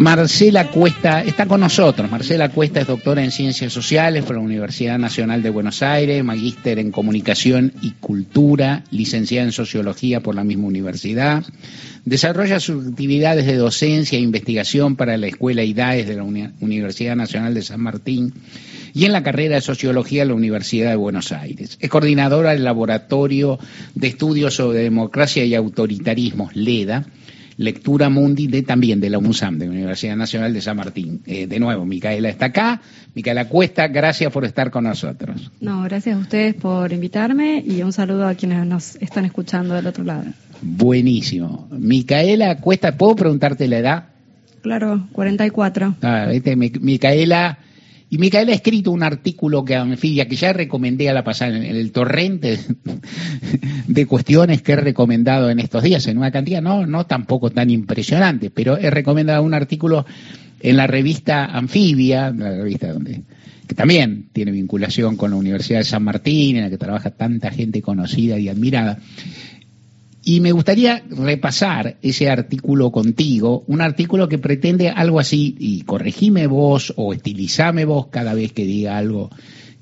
Marcela Cuesta está con nosotros. Marcela Cuesta es doctora en Ciencias Sociales por la Universidad Nacional de Buenos Aires, magíster en Comunicación y Cultura, licenciada en Sociología por la misma universidad. Desarrolla sus actividades de docencia e investigación para la Escuela IDAES de la Universidad Nacional de San Martín y en la carrera de Sociología de la Universidad de Buenos Aires. Es coordinadora del Laboratorio de Estudios sobre Democracia y Autoritarismos, LEDA, Lectura Mundi de también de la UNSAM, de la Universidad Nacional de San Martín. Eh, de nuevo, Micaela está acá. Micaela Cuesta, gracias por estar con nosotros. No, gracias a ustedes por invitarme y un saludo a quienes nos están escuchando del otro lado. Buenísimo. Micaela Cuesta, ¿puedo preguntarte la edad? Claro, 44. Ah, este, Micaela y Micaela ha escrito un artículo que anfibia, que ya recomendé a la pasada en el torrente de cuestiones que he recomendado en estos días, en una cantidad no, no tampoco tan impresionante, pero he recomendado un artículo en la revista Anfibia, la revista donde que también tiene vinculación con la Universidad de San Martín, en la que trabaja tanta gente conocida y admirada, y me gustaría repasar ese artículo contigo, un artículo que pretende algo así, y corregime vos o estilizame vos cada vez que diga algo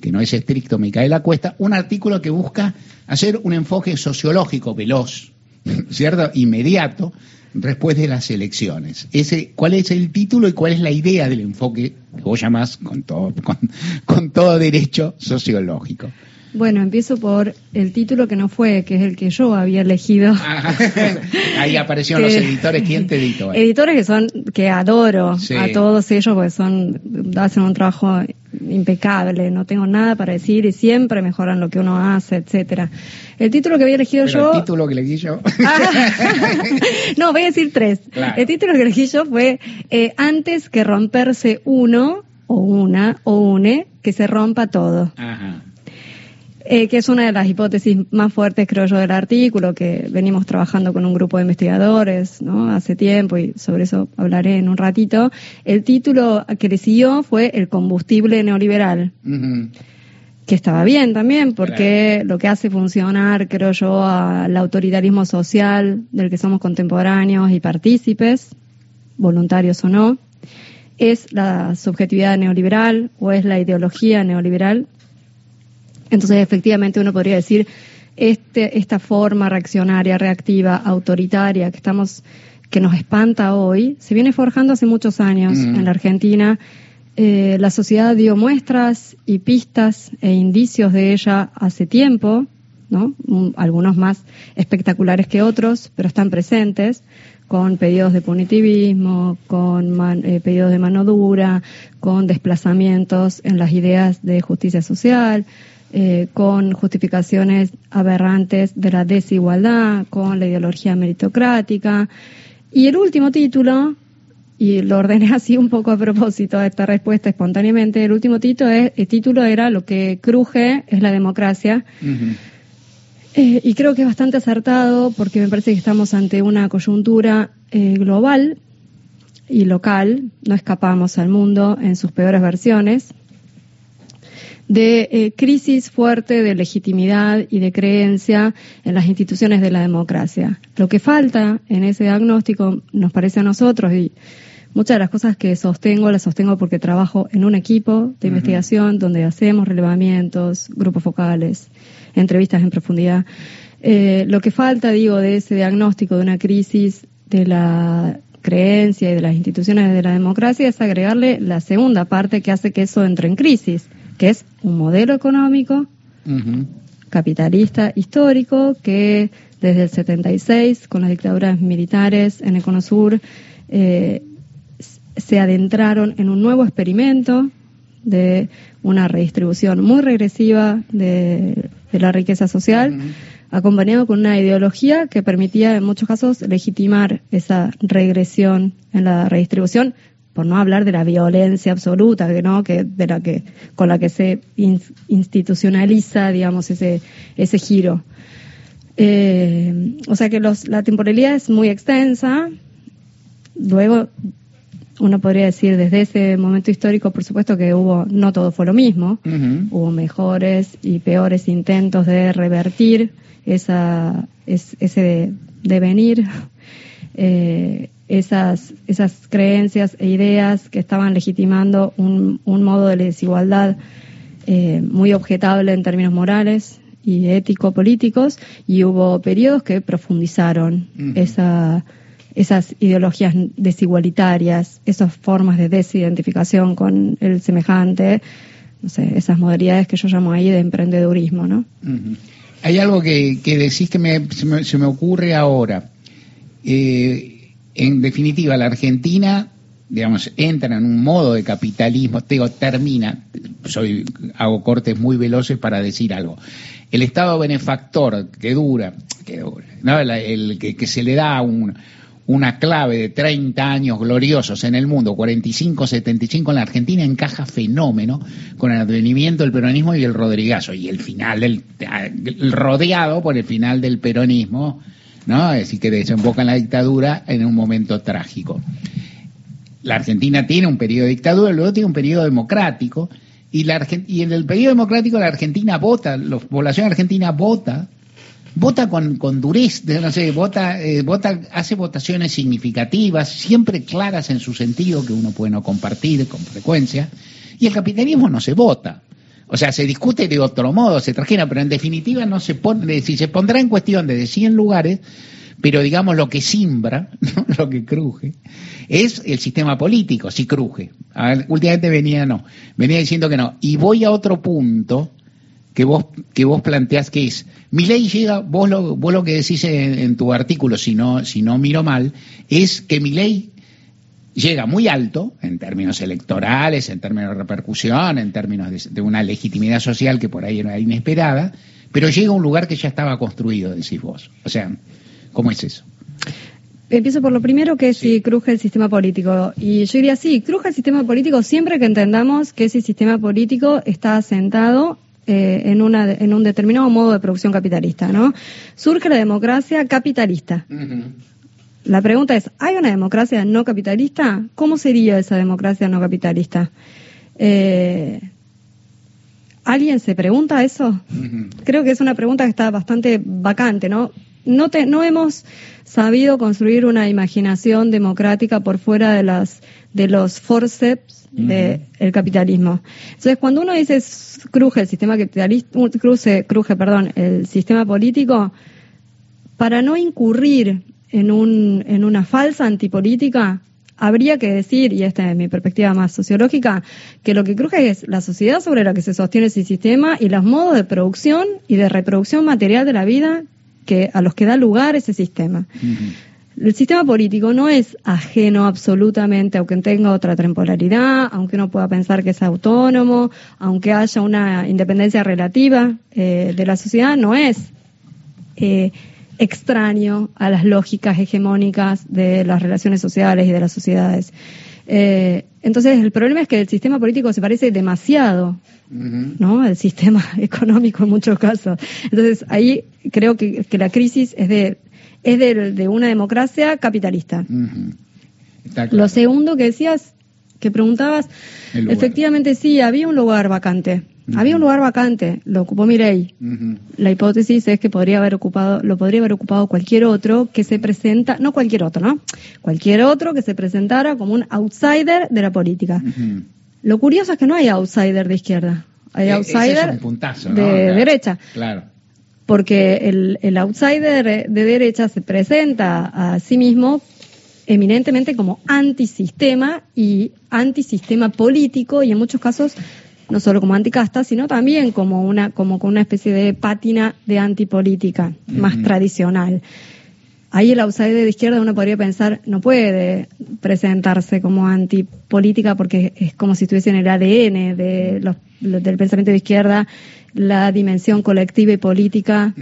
que no es estricto, Micaela Cuesta, un artículo que busca hacer un enfoque sociológico veloz, ¿cierto? Inmediato, después de las elecciones. Ese, ¿Cuál es el título y cuál es la idea del enfoque que vos llamás con todo, con todo derecho sociológico? Bueno, empiezo por el título que no fue, que es el que yo había elegido. ahí aparecieron los editores. ¿Quién te editó? Editores que son, que adoro a todos ellos porque son, hacen un trabajo impecable, no tengo nada para decir y siempre mejoran lo que uno hace, etcétera. El título que había elegido yo. El título que elegí yo. no, voy a decir tres. El título que elegí yo fue eh, Antes que romperse uno o una o une, que se rompa todo. Ajá. Eh, que es una de las hipótesis más fuertes, creo yo, del artículo, que venimos trabajando con un grupo de investigadores ¿no? hace tiempo y sobre eso hablaré en un ratito. El título que le siguió fue El combustible neoliberal. que estaba bien también, porque lo que hace funcionar, creo yo, al autoritarismo social del que somos contemporáneos y partícipes, voluntarios o no, es la subjetividad neoliberal o es la ideología neoliberal entonces, efectivamente, uno podría decir, este, esta forma reaccionaria, reactiva, autoritaria que estamos, que nos espanta hoy, se viene forjando hace muchos años mm. en la Argentina. Eh, la sociedad dio muestras y pistas e indicios de ella hace tiempo, ¿no? Algunos más espectaculares que otros, pero están presentes con pedidos de punitivismo, con eh, pedidos de mano dura, con desplazamientos en las ideas de justicia social, eh, con justificaciones aberrantes de la desigualdad, con la ideología meritocrática. Y el último título, y lo ordené así un poco a propósito de esta respuesta espontáneamente, el último título, es, el título era Lo que cruje es la democracia. Eh, y creo que es bastante acertado porque me parece que estamos ante una coyuntura eh, global y local, no escapamos al mundo en sus peores versiones de eh, crisis fuerte de legitimidad y de creencia en las instituciones de la democracia. Lo que falta en ese diagnóstico, nos parece a nosotros, y muchas de las cosas que sostengo, las sostengo porque trabajo en un equipo de investigación donde hacemos relevamientos, grupos focales, entrevistas en profundidad. Eh, lo que falta, digo, de ese diagnóstico de una crisis de la creencia y de las instituciones de la democracia es agregarle la segunda parte que hace que eso entre en crisis, que es un modelo económico capitalista histórico que desde el 76, con las dictaduras militares en el Cono Sur, eh, se adentraron en un nuevo experimento de una redistribución muy regresiva de, la riqueza social, acompañado con una ideología que permitía en muchos casos legitimar esa regresión en la redistribución por no hablar de la violencia absoluta, que no, que de la que con la que se institucionaliza, digamos, ese ese giro. Eh, o sea que los, la temporalidad es muy extensa. Luego, uno podría decir desde ese momento histórico, por supuesto que hubo, no todo fue lo mismo, hubo mejores y peores intentos de revertir esa, ese devenir. Eh, esas, esas creencias e ideas que estaban legitimando un, un modo de desigualdad eh, muy objetable en términos morales y ético-políticos, y hubo periodos que profundizaron esa, esas ideologías desigualitarias, esas formas de desidentificación con el semejante, no sé, esas modalidades que yo llamo ahí de emprendedurismo, ¿no? Hay algo que, que decís que me, se, me, ocurre ahora. Eh, en definitiva, la Argentina, digamos, entra en un modo de capitalismo, digo, termina, soy, hago cortes muy veloces para decir algo. El Estado benefactor que dura, que ¿no? el, que, que se le da un, una clave de 30 años gloriosos en el mundo, 45, 75 en la Argentina, encaja fenómeno con el advenimiento del peronismo y el rodrigazo. Y el final del, rodeado por el final del peronismo, ¿no? Decir, que desemboca en la dictadura en un momento trágico. La Argentina tiene un periodo de dictadura, luego tiene un periodo democrático, y, la, y en el periodo democrático la Argentina vota, la población argentina vota vota con, con dureza, no sé, vota, eh, vota, hace votaciones significativas, siempre claras en su sentido, que uno puede no compartir con frecuencia, y el capitalismo no se vota. O sea, se discute de otro modo, se trajera, pero en definitiva no se pone, si se pondrá en cuestión de 100 lugares, pero digamos lo que simbra, lo que cruje, es el sistema político, si cruje. últimamente venía, no, venía diciendo que no. Y voy a otro punto que vos, que vos planteás que es, mi ley llega, vos lo, vos lo que decís en, tu artículo, si no, si no miro mal, es que mi ley llega muy alto en términos electorales, en términos de repercusión, en términos de, una legitimidad social que por ahí era inesperada, pero llega a un lugar que ya estaba construido, decís vos. O sea, ¿cómo es eso? Empiezo por lo primero, que es si cruje el sistema político. Y yo diría, sí, cruje el sistema político siempre que entendamos que ese sistema político está asentado eh, en, una, en un determinado modo de producción capitalista, ¿no? Surge la democracia capitalista. La pregunta es, ¿hay una democracia no capitalista? ¿Cómo sería esa democracia no capitalista? Eh, ¿Alguien se pregunta eso? Creo que es una pregunta que está bastante vacante, ¿no? No, te, no hemos sabido construir una imaginación democrática por fuera de las de los forceps del capitalismo. Entonces, cuando uno dice cruje el sistema capitalista, cruce, cruje, perdón, el sistema político, para no incurrir en, un, en una falsa antipolítica, habría que decir, y esta es mi perspectiva más sociológica, que lo que cruje es la sociedad sobre la que se sostiene ese sistema y los modos de producción y de reproducción material de la vida que, a los que da lugar ese sistema. El sistema político no es ajeno absolutamente, aunque tenga otra temporalidad, aunque uno pueda pensar que es autónomo, aunque haya una independencia relativa eh, de la sociedad, no es eh, extraño a las lógicas hegemónicas de las relaciones sociales y de las sociedades. Eh, entonces, el problema es que el sistema político se parece demasiado, ¿no? Al sistema económico en muchos casos. Entonces, ahí creo que la crisis es de es de, una democracia capitalista. Lo segundo que decías, que preguntabas, efectivamente sí, había un lugar vacante. Había un lugar vacante, lo ocupó Mirey. La hipótesis es que podría haber ocupado, lo podría haber ocupado cualquier otro que se presenta, no cualquier otro, ¿no? Cualquier otro que se presentara como un outsider de la política. Lo curioso es que no hay outsider de izquierda, hay e-, outsider de derecha. Claro porque el, el outsider de derecha se presenta a sí mismo eminentemente como antisistema y antisistema político y en muchos casos no solo como anticasta, sino también como una, como con una especie de pátina de antipolítica más tradicional. Ahí el outsider de izquierda uno podría pensar no puede presentarse como antipolítica porque es como si estuviese en el ADN de los, del pensamiento de izquierda la dimensión colectiva y política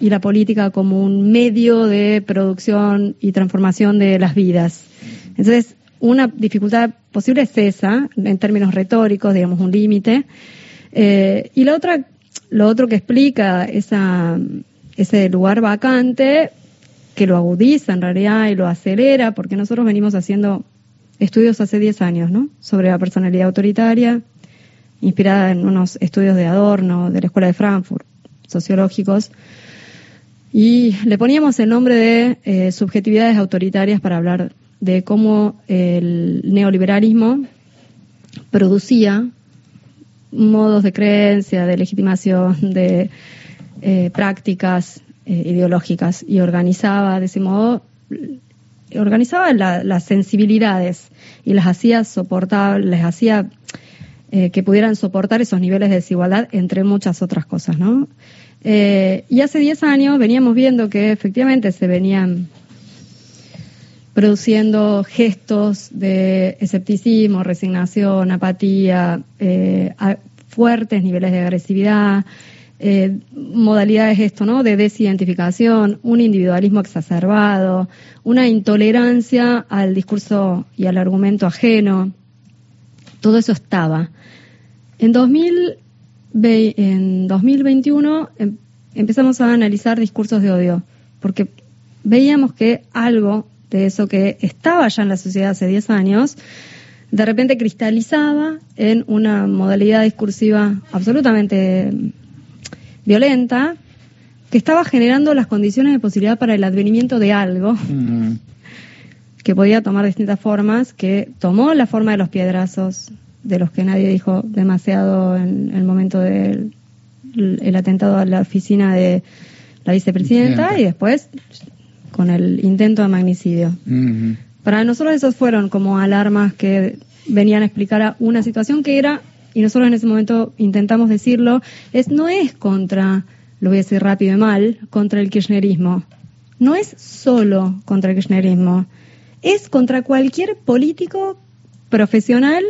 y la política como un medio de producción y transformación de las vidas. Entonces, una dificultad posible es esa, en términos retóricos, digamos, un límite. Eh, y la otra, lo otro que explica esa, ese lugar vacante, que lo agudiza en realidad y lo acelera, porque nosotros venimos haciendo estudios hace 10 años, ¿no? Sobre la personalidad autoritaria, inspirada en unos estudios de Adorno, de la Escuela de Frankfurt, sociológicos, y le poníamos el nombre de eh, subjetividades autoritarias para hablar de cómo el neoliberalismo producía modos de creencia, de legitimación, de eh, prácticas eh, ideológicas y organizaba de ese modo, organizaba las sensibilidades y las hacía soportar, les hacía eh, que pudieran soportar esos niveles de desigualdad, entre muchas otras cosas, ¿no? y hace 10 años veníamos viendo que efectivamente se venían produciendo gestos de escepticismo, resignación, apatía, fuertes niveles de agresividad, eh, modalidades esto, ¿no? De desidentificación, un individualismo exacerbado, una intolerancia al discurso y al argumento ajeno. Todo eso estaba. En, 2000, en 2021 em, empezamos a analizar discursos de odio, porque veíamos que algo de eso que estaba ya en la sociedad hace 10 años, de repente cristalizaba en una modalidad discursiva absolutamente violenta que estaba generando las condiciones de posibilidad para el advenimiento de algo que podía tomar distintas formas, que tomó la forma de los piedrazos, de los que nadie dijo demasiado en el momento del el atentado a la oficina de la vicepresidenta y después con el intento de magnicidio. Para nosotros esos fueron como alarmas que venían a explicar una situación que era y nosotros en ese momento intentamos decirlo, es no es contra, lo voy a decir rápido y mal, contra el kirchnerismo. No es solo contra el kirchnerismo, es contra cualquier político profesional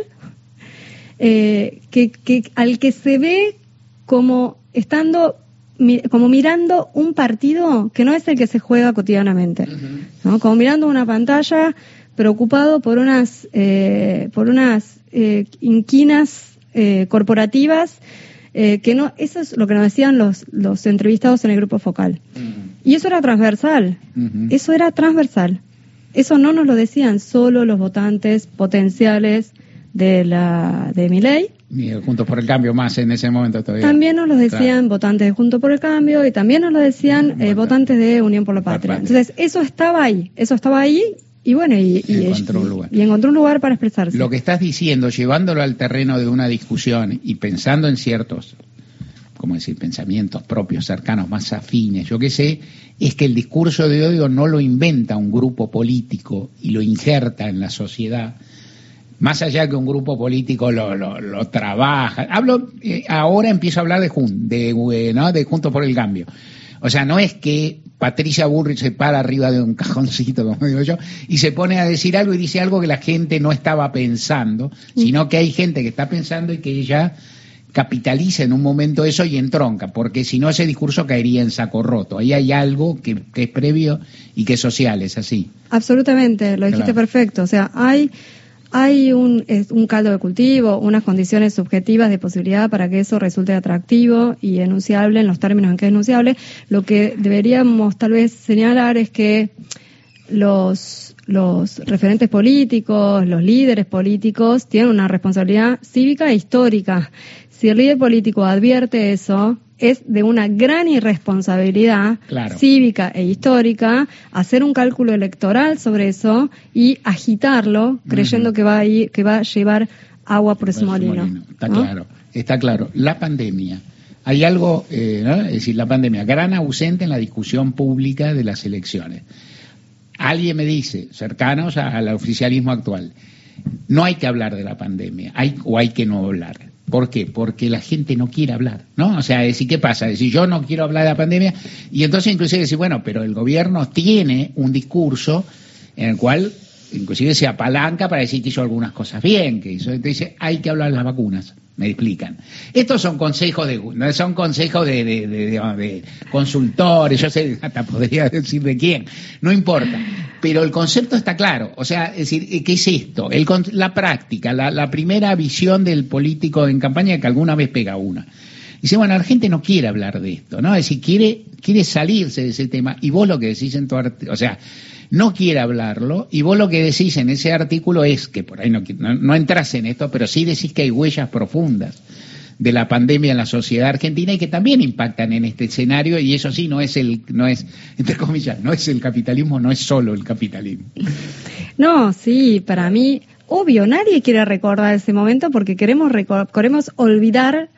eh, que, al que se ve como estando como mirando un partido que no es el que se juega cotidianamente, ¿no? como mirando una pantalla preocupado por unas eh, por unas eh, inquinas eh, corporativas, eh, que no, eso es lo que nos decían los, los entrevistados en el grupo focal. Y eso era transversal, eso era transversal. Eso no nos lo decían solo los votantes potenciales de la de mi ley. Juntos por el Cambio más en ese momento todavía. También nos lo decían votantes de Juntos por el Cambio y también nos lo decían eh, votantes de Unión por la Patria. Entonces, eso estaba ahí, eso estaba ahí y bueno, y, encontró, un lugar. y encontró un lugar para expresarse. Lo que estás diciendo, llevándolo al terreno de una discusión y pensando en ciertos, como decir, pensamientos propios, cercanos, más afines, yo qué sé, es que el discurso de odio no lo inventa un grupo político y lo injerta en la sociedad, más allá que un grupo político lo, lo, trabaja. Hablo, eh, ahora empiezo a hablar de, de, eh, ¿no? de Juntos por el Cambio. O sea, no es que Patricia Burrich se para arriba de un cajoncito, como digo yo, y se pone a decir algo y dice algo que la gente no estaba pensando, mm. sino que hay gente que está pensando y que ella capitaliza en un momento eso y entronca, porque si no ese discurso caería en saco roto. Ahí hay algo que, es previo y que es social, es así. Absolutamente, lo dijiste perfecto. O sea, hay hay un, un caldo de cultivo, unas condiciones subjetivas de posibilidad para que eso resulte atractivo y enunciable en los términos en que es enunciable. Lo que deberíamos tal vez señalar es que los, los referentes políticos, los líderes políticos tienen una responsabilidad cívica e histórica. Si el líder político advierte eso, es de una gran irresponsabilidad cívica e histórica hacer un cálculo electoral sobre eso y agitarlo creyendo que va a ir, que va a llevar agua por ese molino. Está claro, está claro. La pandemia. Hay algo, eh, es decir, la pandemia, gran ausente en la discusión pública de las elecciones. Alguien me dice, cercanos al oficialismo actual, no hay que hablar de la pandemia, hay, o hay que no hablar. ¿Por qué? Porque la gente no quiere hablar, ¿no? O sea, decir, ¿qué pasa? Decir, yo no quiero hablar de la pandemia y entonces inclusive decir, bueno, pero el gobierno tiene un discurso en el cual inclusive se apalanca para decir que hizo algunas cosas bien, que hizo, entonces hay que hablar de las vacunas, me explican. Estos son consejos de, son consejos de, de, consultores, yo sé, hasta podría decir de quién, no importa. Pero el concepto está claro, o sea, es decir, ¿qué es esto? El, la práctica, la primera visión del político en campaña que alguna vez pega una. Dice, bueno, la gente no quiere hablar de esto, ¿no? Es decir, quiere, quiere salirse de ese tema. Y vos lo que decís en tu o sea, no quiere hablarlo y vos lo que decís en ese artículo es que por ahí no, no, entras en esto, pero sí decís que hay huellas profundas de la pandemia en la sociedad argentina y que también impactan en este escenario y eso sí no es el no es entre comillas no es el capitalismo no es solo el capitalismo no sí para mí obvio nadie quiere recordar ese momento porque queremos queremos olvidar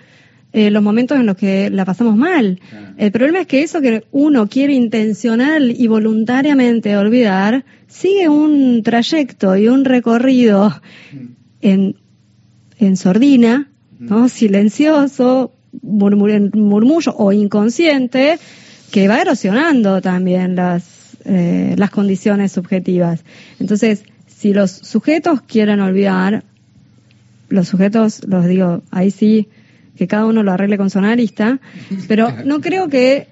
eh, los momentos en los que la pasamos mal. El problema es que eso que uno quiere intencional y voluntariamente olvidar, sigue un trayecto y un recorrido mm. en, en sordina, ¿no? Mm. Silencioso, murmullo o inconsciente, que va erosionando también las, eh, las condiciones subjetivas. Entonces, si los sujetos quieren olvidar, los sujetos, los digo, ahí sí, que cada uno lo arregle con su analista, pero no creo que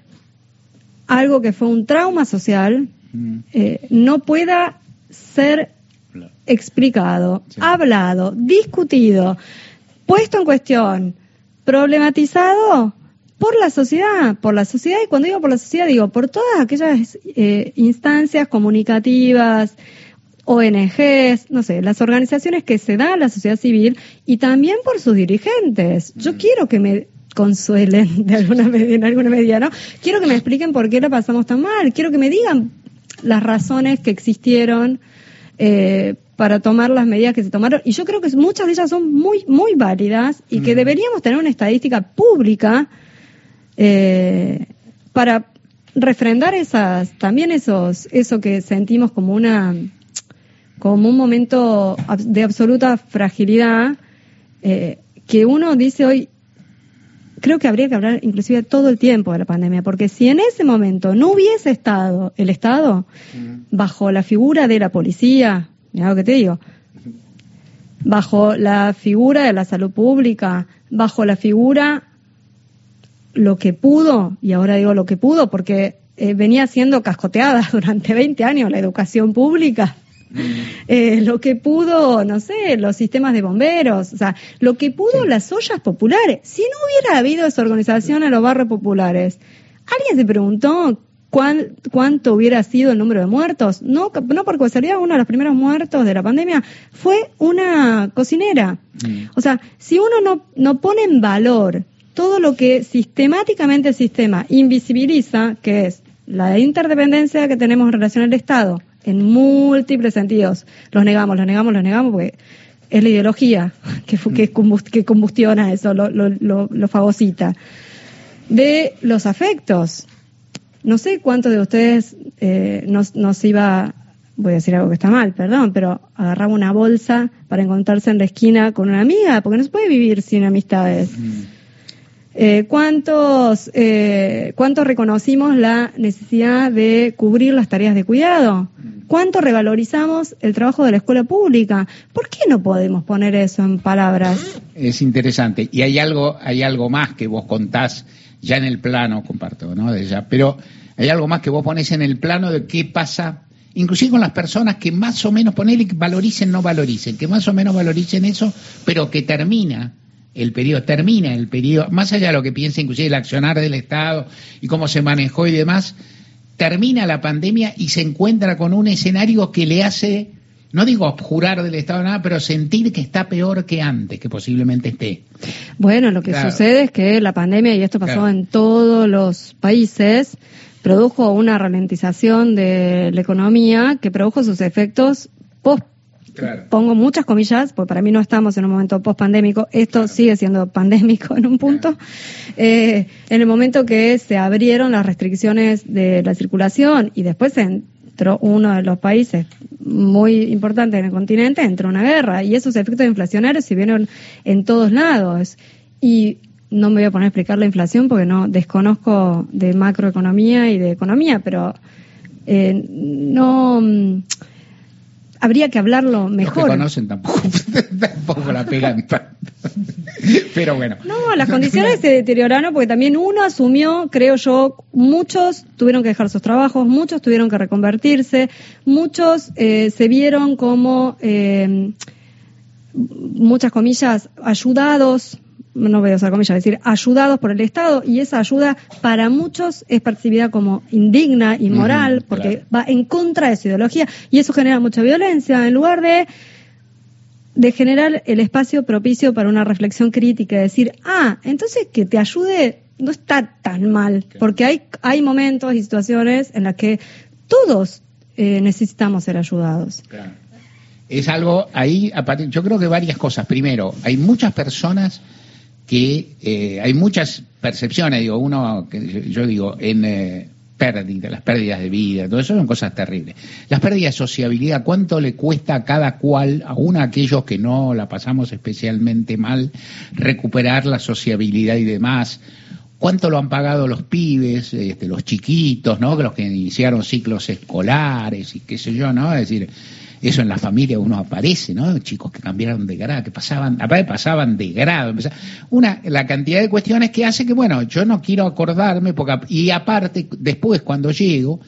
algo que fue un trauma social mm. eh, no pueda ser explicado, hablado, discutido, puesto en cuestión, problematizado por la sociedad, por la sociedad, y cuando digo por la sociedad digo por todas aquellas eh, instancias comunicativas, ONGs, no sé, las organizaciones que se da a la sociedad civil y también por sus dirigentes. Yo mm. quiero que me consuelen de alguna medida, en alguna medida, ¿no? Quiero que me expliquen por qué la pasamos tan mal, quiero que me digan las razones que existieron eh, para tomar las medidas que se tomaron. Y yo creo que muchas de ellas son muy, muy válidas y que mm. deberíamos tener una estadística pública eh, para refrendar esas, también esos, eso que sentimos como una como un momento de absoluta fragilidad eh, que uno dice hoy, creo que habría que hablar inclusive todo el tiempo de la pandemia, porque si en ese momento no hubiese estado el Estado bajo la figura de la policía, mira lo que te digo, bajo la figura de la salud pública, bajo la figura lo que pudo, y ahora digo lo que pudo porque eh, venía siendo cascoteada durante 20 años la educación pública, eh, lo que pudo, no sé, los sistemas de bomberos, o sea, lo que pudo las ollas populares. Si no hubiera habido esa organización en los barrios populares, ¿alguien se preguntó cuánto hubiera sido el número de muertos? No, no porque sería uno de los primeros muertos de la pandemia, fue una cocinera. Mm. O sea, si uno no, no pone en valor todo lo que sistemáticamente el sistema invisibiliza, que es la interdependencia que tenemos en relación al Estado, en múltiples sentidos. Los negamos, los negamos, los negamos porque es la ideología que, que, que combustiona eso, lo, lo, lo, fagocita. De los afectos. No sé cuántos de ustedes eh, nos, nos iba, voy a decir algo que está mal, perdón, pero agarraba una bolsa para encontrarse en la esquina con una amiga, porque no se puede vivir sin amistades. Mm. Eh, ¿cuántos, eh, ¿Cuánto reconocimos la necesidad de cubrir las tareas de cuidado? ¿Cuánto revalorizamos el trabajo de la escuela pública? ¿Por qué no podemos poner eso en palabras? Es interesante. Y hay algo, hay algo más que vos contás ya en el plano, comparto, ¿no? Pero hay algo más que vos pones en el plano de qué pasa, inclusive con las personas que más o menos, ponele que valoricen, no valoricen, que más o menos valoricen eso, pero que termina el periodo, termina el periodo, más allá de lo que piensa inclusive el accionar del Estado y cómo se manejó y demás, termina la pandemia y se encuentra con un escenario que le hace, no digo abjurar del Estado nada, pero sentir que está peor que antes, que posiblemente esté. Bueno, lo que sucede es que la pandemia, y esto pasó en todos los países, produjo una ralentización de la economía que produjo sus efectos post Pongo muchas comillas, porque para mí no estamos en un momento post-pandémico, esto sigue siendo pandémico en un punto. Eh, en el momento que se abrieron las restricciones de la circulación y después entró uno de los países muy importantes en el continente, entró una guerra y esos efectos inflacionarios se vieron en todos lados. Y no me voy a poner a explicar la inflación porque no desconozco de macroeconomía y de economía, pero eh, no habría que hablarlo mejor. Los que conocen tampoco, tampoco la pegan Pero bueno. No, las condiciones se deterioraron porque también uno asumió, creo yo, muchos tuvieron que dejar sus trabajos, muchos tuvieron que reconvertirse, muchos eh, se vieron como, eh, muchas comillas, ayudados no voy a usar comillas, decir, ayudados por el Estado y esa ayuda para muchos es percibida como indigna, inmoral, porque va en contra de su ideología y eso genera mucha violencia en lugar de de generar el espacio propicio para una reflexión crítica, decir, ah, entonces que te ayude no está tan mal, porque hay, hay momentos y situaciones en las que todos eh, necesitamos ser ayudados. Es algo ahí, yo creo que varias cosas. Primero, hay muchas personas que, eh, hay muchas percepciones, digo, uno, que yo digo, en eh, pérdidas, las pérdidas de vida, todo eso son cosas terribles. Las pérdidas de sociabilidad, ¿cuánto le cuesta a cada cual, aún a aquellos que no la pasamos especialmente mal, recuperar la sociabilidad y demás? cuánto lo han pagado los pibes, este, los chiquitos, ¿no? Los que iniciaron ciclos escolares y qué sé yo, ¿no? Es decir, eso en la familia uno aparece, ¿no? Chicos que cambiaron de grado, que pasaban, pasaban de grado, una, la cantidad de cuestiones que hace que, bueno, yo no quiero acordarme, porque, y aparte, después cuando llego,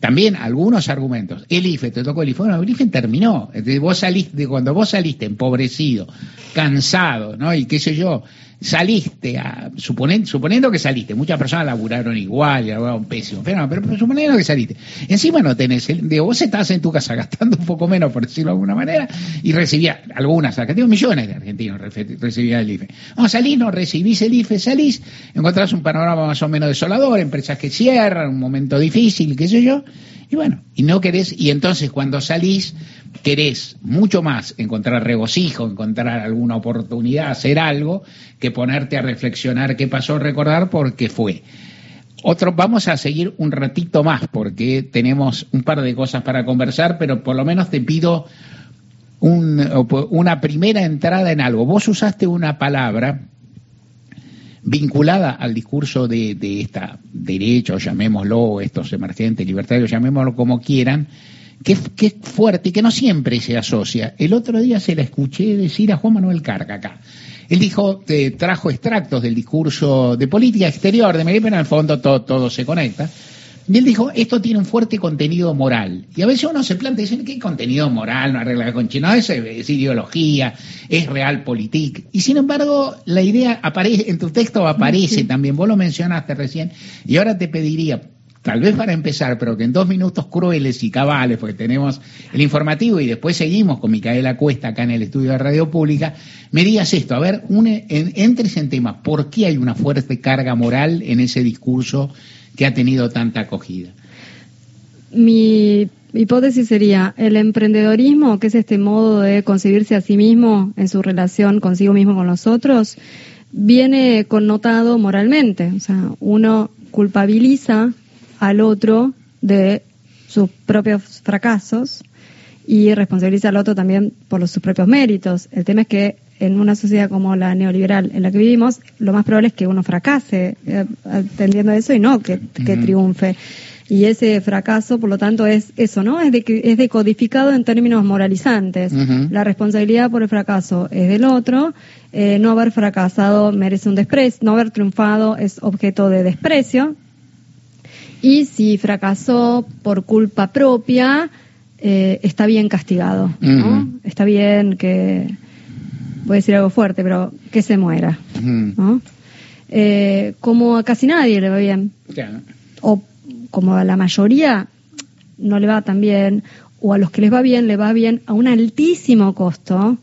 también algunos argumentos. El IFE, te tocó el IFE. Bueno, el IFE terminó. Vos saliste, cuando vos saliste empobrecido, cansado, ¿no? Y qué sé yo, saliste, a, suponiendo, que saliste, muchas personas laburaron igual, laburaron pésimo, pero, pero, suponiendo que saliste, encima no tenés, el, vos estás en tu casa gastando un poco menos, por decirlo de alguna manera, y recibía algunas, acá tengo millones de argentinos recibían el IFE. No, salís, no recibís el IFE, salís, encontrás un panorama más o menos desolador, empresas que cierran, un momento difícil, qué sé yo, y bueno, y no querés, y entonces cuando salís, querés mucho más encontrar regocijo, encontrar alguna oportunidad, hacer algo, que ponerte a reflexionar qué pasó, recordar por qué fue. Otro, vamos a seguir un ratito más porque tenemos un par de cosas para conversar, pero por lo menos te pido una primera entrada en algo. Vos usaste una palabra vinculada al discurso de, de esta derecha, llamémoslo, estos emergentes libertarios, llamémoslo como quieran, que, que, es fuerte y que no siempre se asocia. El otro día se la escuché decir a Juan Manuel Carga acá. Él dijo, te trajo extractos del discurso de política exterior de Miguel, pero en el fondo todo, todo se conecta. Y él dijo, esto tiene un fuerte contenido moral. Y a veces uno se plantea, dice, ¿qué contenido moral? No arregla con chino, es, es ideología, es realpolitik. Y sin embargo, la idea aparece, en tu texto aparece también, vos lo mencionaste recién, y ahora te pediría, tal vez para empezar, pero que en dos minutos crueles y cabales, porque tenemos el informativo y después seguimos con Micaela Cuesta acá en el estudio de Radio Pública, me digas esto, a ver, entres en tema, ¿por qué hay una fuerte carga moral en ese discurso que ha tenido tanta acogida? Mi hipótesis sería, el emprendedorismo, que es este modo de concebirse a sí mismo en su relación consigo mismo con los otros, viene connotado moralmente. O sea, uno culpabiliza al otro de sus propios fracasos y responsabiliza al otro también por sus propios méritos. El tema es que en una sociedad como la neoliberal en la que vivimos, lo más probable es que uno fracase eh, atendiendo eso y no que, triunfe. Y ese fracaso, por lo tanto, es eso, ¿no? Es, de, es decodificado en términos moralizantes. La responsabilidad por el fracaso es del otro. Eh, no haber fracasado merece un desprecio. No haber triunfado es objeto de desprecio. Y si fracasó por culpa propia, eh, está bien castigado. ¿no? Está bien que voy a decir algo fuerte, pero que se muera. Eh, como a casi nadie le va bien. O como a la mayoría no le va tan bien, o a los que les va bien, le va bien a un altísimo costo.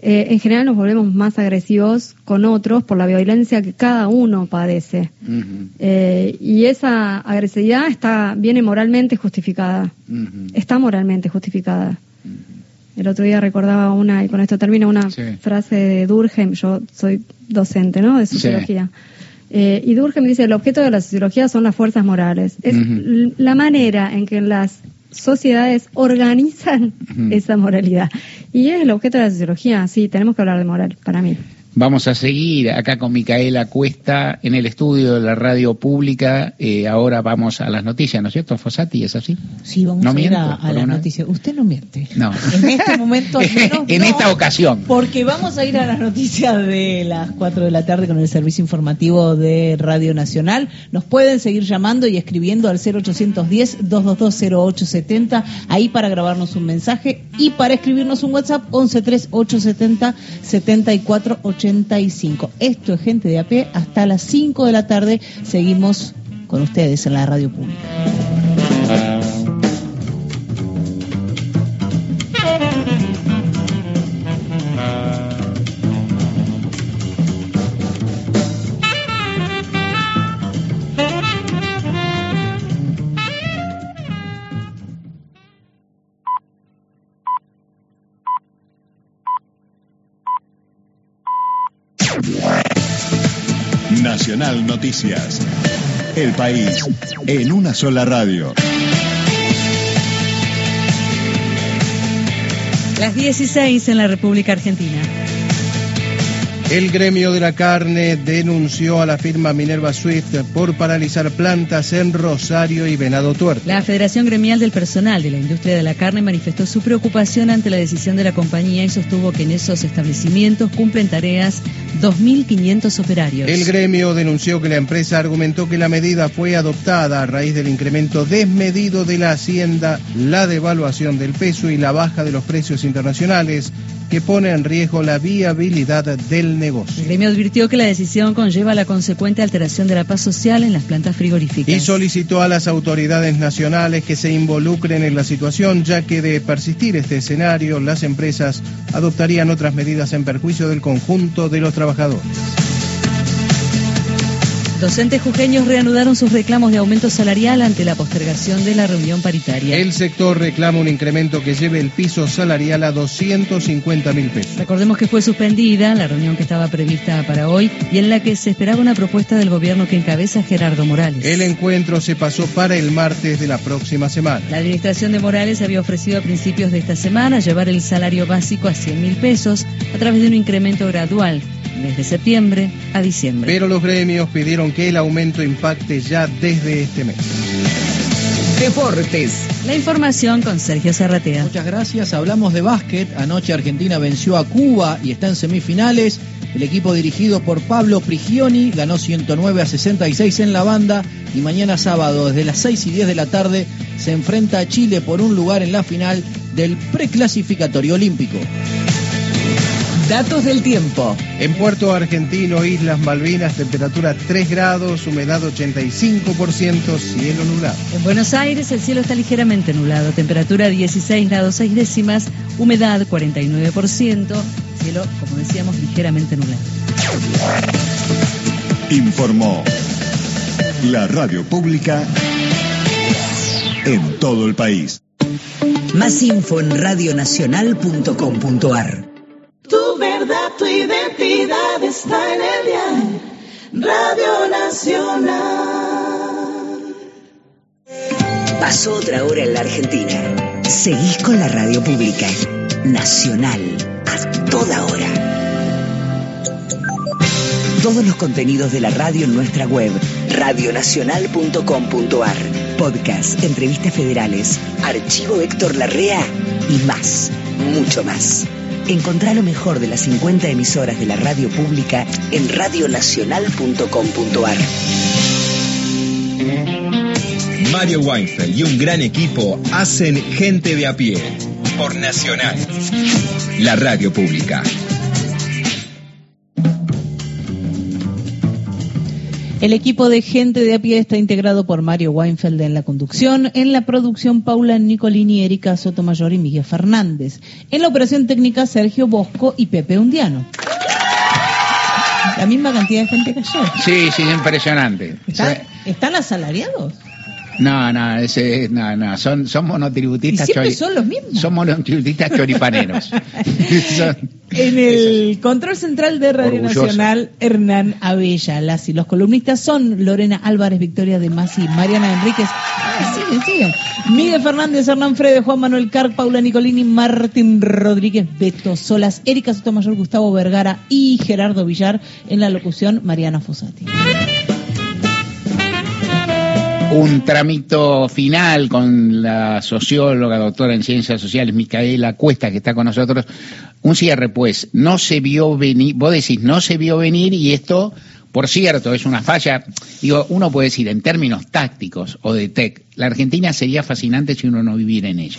Eh, en general nos volvemos más agresivos con otros por la violencia que cada uno padece. Eh, y esa agresividad está, viene moralmente justificada. Está moralmente justificada. El otro día recordaba una, y con esto termino, una frase de Durkheim, yo soy docente, ¿no?, de sociología. Eh, y Durkheim dice, el objeto de la sociología son las fuerzas morales. Es la manera en que las sociedades organizan esa moralidad. Y es el objeto de la sociología, sí, tenemos que hablar de moral, para mí. Vamos a seguir acá con Micaela Cuesta en el estudio de la radio pública. Eh, ahora vamos a las noticias, ¿no es cierto, Fosati? ¿Es así? Sí, vamos a ir a, las noticias. Usted no miente. No. En este momento En esta ocasión. Porque vamos a ir a las noticias de las 4 de la tarde con el servicio informativo de Radio Nacional. Nos pueden seguir llamando y escribiendo al 0810-222-0870, ahí para grabarnos un mensaje y para escribirnos un WhatsApp 113-870-7480. Esto es Gente de AP. Hasta las 5 de la tarde seguimos con ustedes en la radio pública. El país en una sola radio. Las 16 en la República Argentina. El gremio de la carne denunció a la firma Minerva Swift por paralizar plantas en Rosario y Venado Tuerto. La Federación Gremial del Personal de la Industria de la Carne manifestó su preocupación ante la decisión de la compañía y sostuvo que en esos establecimientos cumplen tareas 2.500 operarios. El gremio denunció que la empresa argumentó que la medida fue adoptada a raíz del incremento desmedido de la hacienda, la devaluación del peso y la baja de los precios internacionales que pone en riesgo la viabilidad del negocio. El gremio advirtió que la decisión conlleva la consecuente alteración de la paz social en las plantas frigoríficas. Y solicitó a las autoridades nacionales que se involucren en la situación, ya que de persistir este escenario, las empresas adoptarían otras medidas en perjuicio del conjunto de los trabajadores. Docentes jujeños reanudaron sus reclamos de aumento salarial ante la postergación de la reunión paritaria. El sector reclama un incremento que lleve el piso salarial a 250 mil pesos. Recordemos que fue suspendida la reunión que estaba prevista para hoy y en la que se esperaba una propuesta del gobierno que encabeza Gerardo Morales. El encuentro se pasó para el martes de la próxima semana. La administración de Morales había ofrecido a principios de esta semana llevar el salario básico a 100 mil pesos a través de un incremento gradual desde septiembre a diciembre. Pero los gremios pidieron que el aumento impacte ya desde este mes. Deportes. La información con Sergio Serratea. Muchas gracias. Hablamos de básquet. Anoche Argentina venció a Cuba y está en semifinales. El equipo dirigido por Pablo Prigioni ganó 109 a 66 en la banda y mañana sábado desde las 6 y 10 de la tarde se enfrenta a Chile por un lugar en la final del preclasificatorio olímpico. Datos del tiempo. En Puerto Argentino, Islas Malvinas, temperatura 3 grados, humedad 85%, cielo nublado. En Buenos Aires, el cielo está ligeramente nublado, temperatura 16 grados 6 décimas, humedad 49%, cielo, como decíamos, ligeramente nublado. Informó la radio pública en todo el país. Más info en radionacional.com.ar tu identidad está en el Radio Nacional. Pasó otra hora en la Argentina. Seguís con la radio pública. Nacional. A toda hora. Todos los contenidos de la radio en nuestra web, radionacional.com.ar. Podcast, entrevistas federales, archivo Héctor Larrea y más, mucho más. Encontrá lo mejor de las 50 emisoras de la radio pública en radionacional.com.ar. Mario Weinfeld y un gran equipo hacen Gente de a pie por Nacional, la radio pública. El equipo de gente de a pie está integrado por Mario Weinfeld en la conducción, en la producción Paula Nicolini, Erika Sotomayor y Miguel Fernández. En la operación técnica Sergio Bosco y Pepe Undiano. La misma cantidad de gente que ayer. Sí, sí, impresionante. ¿Están asalariados? No, no, ese, no, no, son, son monotributistas. ¿Y siempre son los mismos. Son monotributistas choripaneros. en el control central de Radio Nacional, Hernán Abella. Las y los columnistas son Lorena Álvarez, Victoria de Masi, Mariana Enríquez. Ah, siguen, siguen. Miguel Fernández, Hernán Frede, Juan Manuel Carp, Paula Nicolini, Martín Rodríguez, Beto Solas, Erika Sotomayor, Gustavo Vergara y Gerardo Villar. En la locución, Mariana Fosati un tramito final con la socióloga, doctora en ciencias sociales, Micaela Cuesta, que está con nosotros. Un cierre, pues, no se vio venir, vos decís, no se vio venir y esto, por cierto, es una falla, digo, uno puede decir en términos tácticos o de tech, la Argentina sería fascinante si uno no viviera en ella.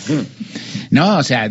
¿No? O sea,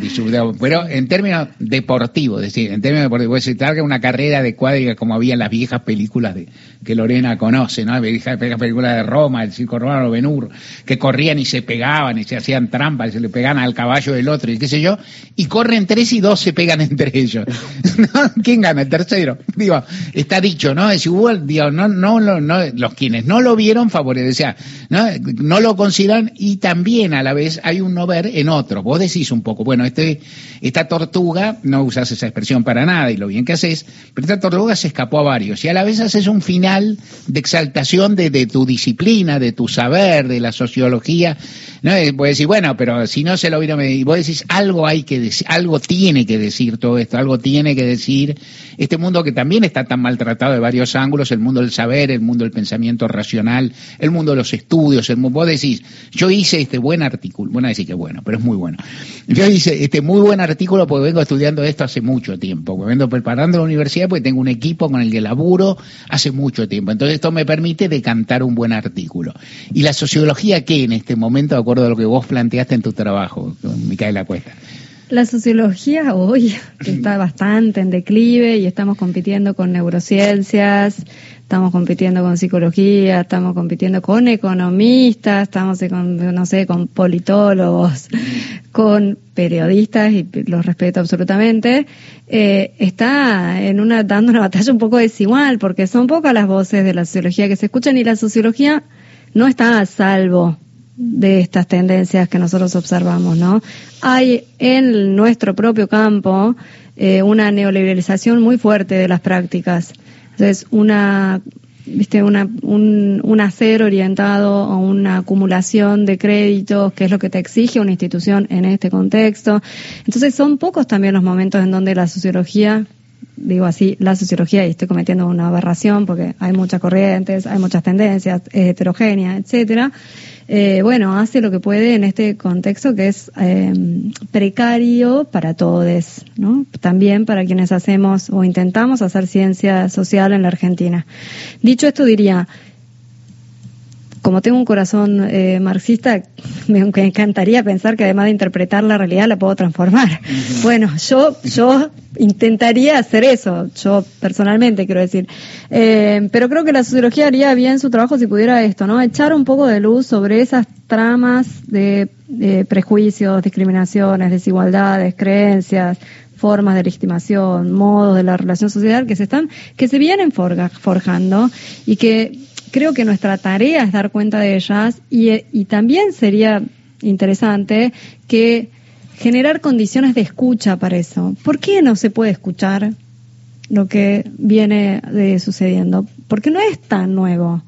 pero en términos deportivos, decir, en términos deportivos, se trata una carrera de cuadriga como había en las viejas películas de, que Lorena conoce, ¿no? Viejas, viejas películas de Roma, el circo romano, Benur, que corrían y se pegaban y se hacían trampas y se le pegaban al caballo del otro y qué sé yo, y corren tres y dos se pegan entre ellos. ¿Quién gana? El tercero. Digo, está dicho, ¿no? Es igual, digo, no, no, no, los quienes no lo vieron favorecían, ¿no? No lo consiguieron y también a la vez hay un no ver en otro. Vos decís un poco, bueno, este, esta tortuga, no usas esa expresión para nada y lo bien que haces, pero esta tortuga se escapó a varios y a la vez haces un final de exaltación de, tu disciplina, de tu saber, de la sociología. ¿no? Puedes decir, bueno, pero si no se lo vino, y vos decís, algo hay que decir, algo tiene que decir todo esto, algo tiene que decir este mundo que también está tan maltratado de varios ángulos, el mundo del saber, el mundo del pensamiento racional, el mundo de los estudios, el, vos decís, yo hice este buen artículo, bueno, decir que bueno, pero es muy bueno. Yo hice este muy buen artículo porque vengo estudiando esto hace mucho tiempo, porque vengo preparando la universidad porque tengo un equipo con el que laburo hace mucho tiempo. Entonces esto me permite decantar un buen artículo. ¿Y la sociología qué en este momento, de acuerdo a lo que vos planteaste en tu trabajo, Micaela Cuesta? La sociología hoy está bastante en declive y estamos compitiendo con neurociencias, estamos compitiendo con psicología, estamos compitiendo con economistas, estamos con, no sé, con politólogos, con periodistas y los respeto absolutamente. Eh, está en una dando una batalla un poco desigual porque son pocas las voces de la sociología que se escuchan y la sociología no está a salvo de estas tendencias que nosotros observamos, ¿no? Hay en nuestro propio campo eh, una neoliberalización muy fuerte de las prácticas. Entonces, una viste una, un, un, hacer orientado a una acumulación de créditos, que es lo que te exige una institución en este contexto. Entonces son pocos también los momentos en donde la sociología digo así, la sociología, y estoy cometiendo una aberración porque hay muchas corrientes, hay muchas tendencias, es heterogénea, etcétera, eh, bueno, hace lo que puede en este contexto que es eh, precario para todos, ¿no? También para quienes hacemos o intentamos hacer ciencia social en la Argentina. Dicho esto, diría, como tengo un corazón eh, marxista, me, encantaría pensar que además de interpretar la realidad la puedo transformar. Bueno, yo, yo intentaría hacer eso, yo personalmente quiero decir. Eh, pero creo que la sociología haría bien su trabajo si pudiera esto, ¿no? Echar un poco de luz sobre esas tramas de, prejuicios, discriminaciones, desigualdades, creencias, formas de legitimación, modos de la relación social que se están, que se vienen forjando y que creo que nuestra tarea es dar cuenta de ellas y, también sería interesante que generar condiciones de escucha para eso. ¿Por qué no se puede escuchar lo que viene de sucediendo? Porque no es tan nuevo.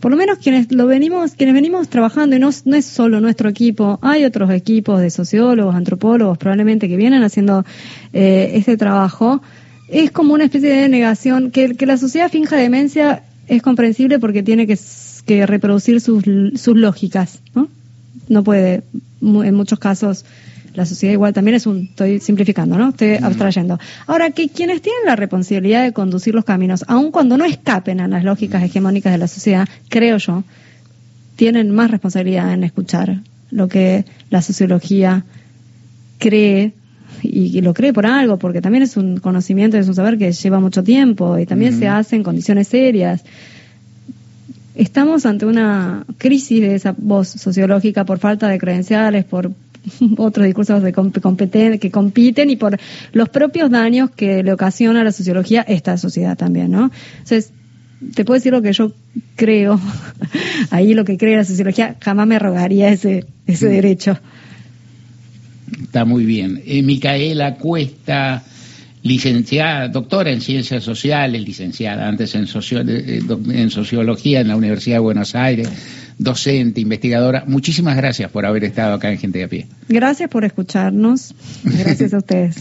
Por lo menos quienes lo venimos, quienes venimos trabajando y no, no es solo nuestro equipo, hay otros equipos de sociólogos, antropólogos, probablemente que vienen haciendo eh, este trabajo. Es como una especie de negación que, que la sociedad finja demencia es comprensible porque tiene que, reproducir sus, sus lógicas, ¿no? No puede, en muchos casos, la sociedad igual también es un, estoy simplificando, ¿no? Estoy abstrayendo. Ahora, que quienes tienen la responsabilidad de conducir los caminos, aun cuando no escapen a las lógicas hegemónicas de la sociedad, creo yo, tienen más responsabilidad en escuchar lo que la sociología cree y, lo cree por algo, porque también es un conocimiento, es un saber que lleva mucho tiempo y también se hace en condiciones serias. Estamos ante una crisis de esa voz sociológica por falta de credenciales, por otros discursos de competen que compiten y por los propios daños que le ocasiona a la sociología esta sociedad también, ¿no? Entonces, te puedo decir lo que yo creo, ahí lo que cree la sociología, jamás me arrogaría ese, ese derecho. Está muy bien. Eh, Micaela Cuesta, licenciada, doctora en Ciencias Sociales, licenciada antes en, eh, en Sociología en la Universidad de Buenos Aires, docente, investigadora. Muchísimas gracias por haber estado acá en Gente de a Pie. Gracias por escucharnos. Gracias a ustedes.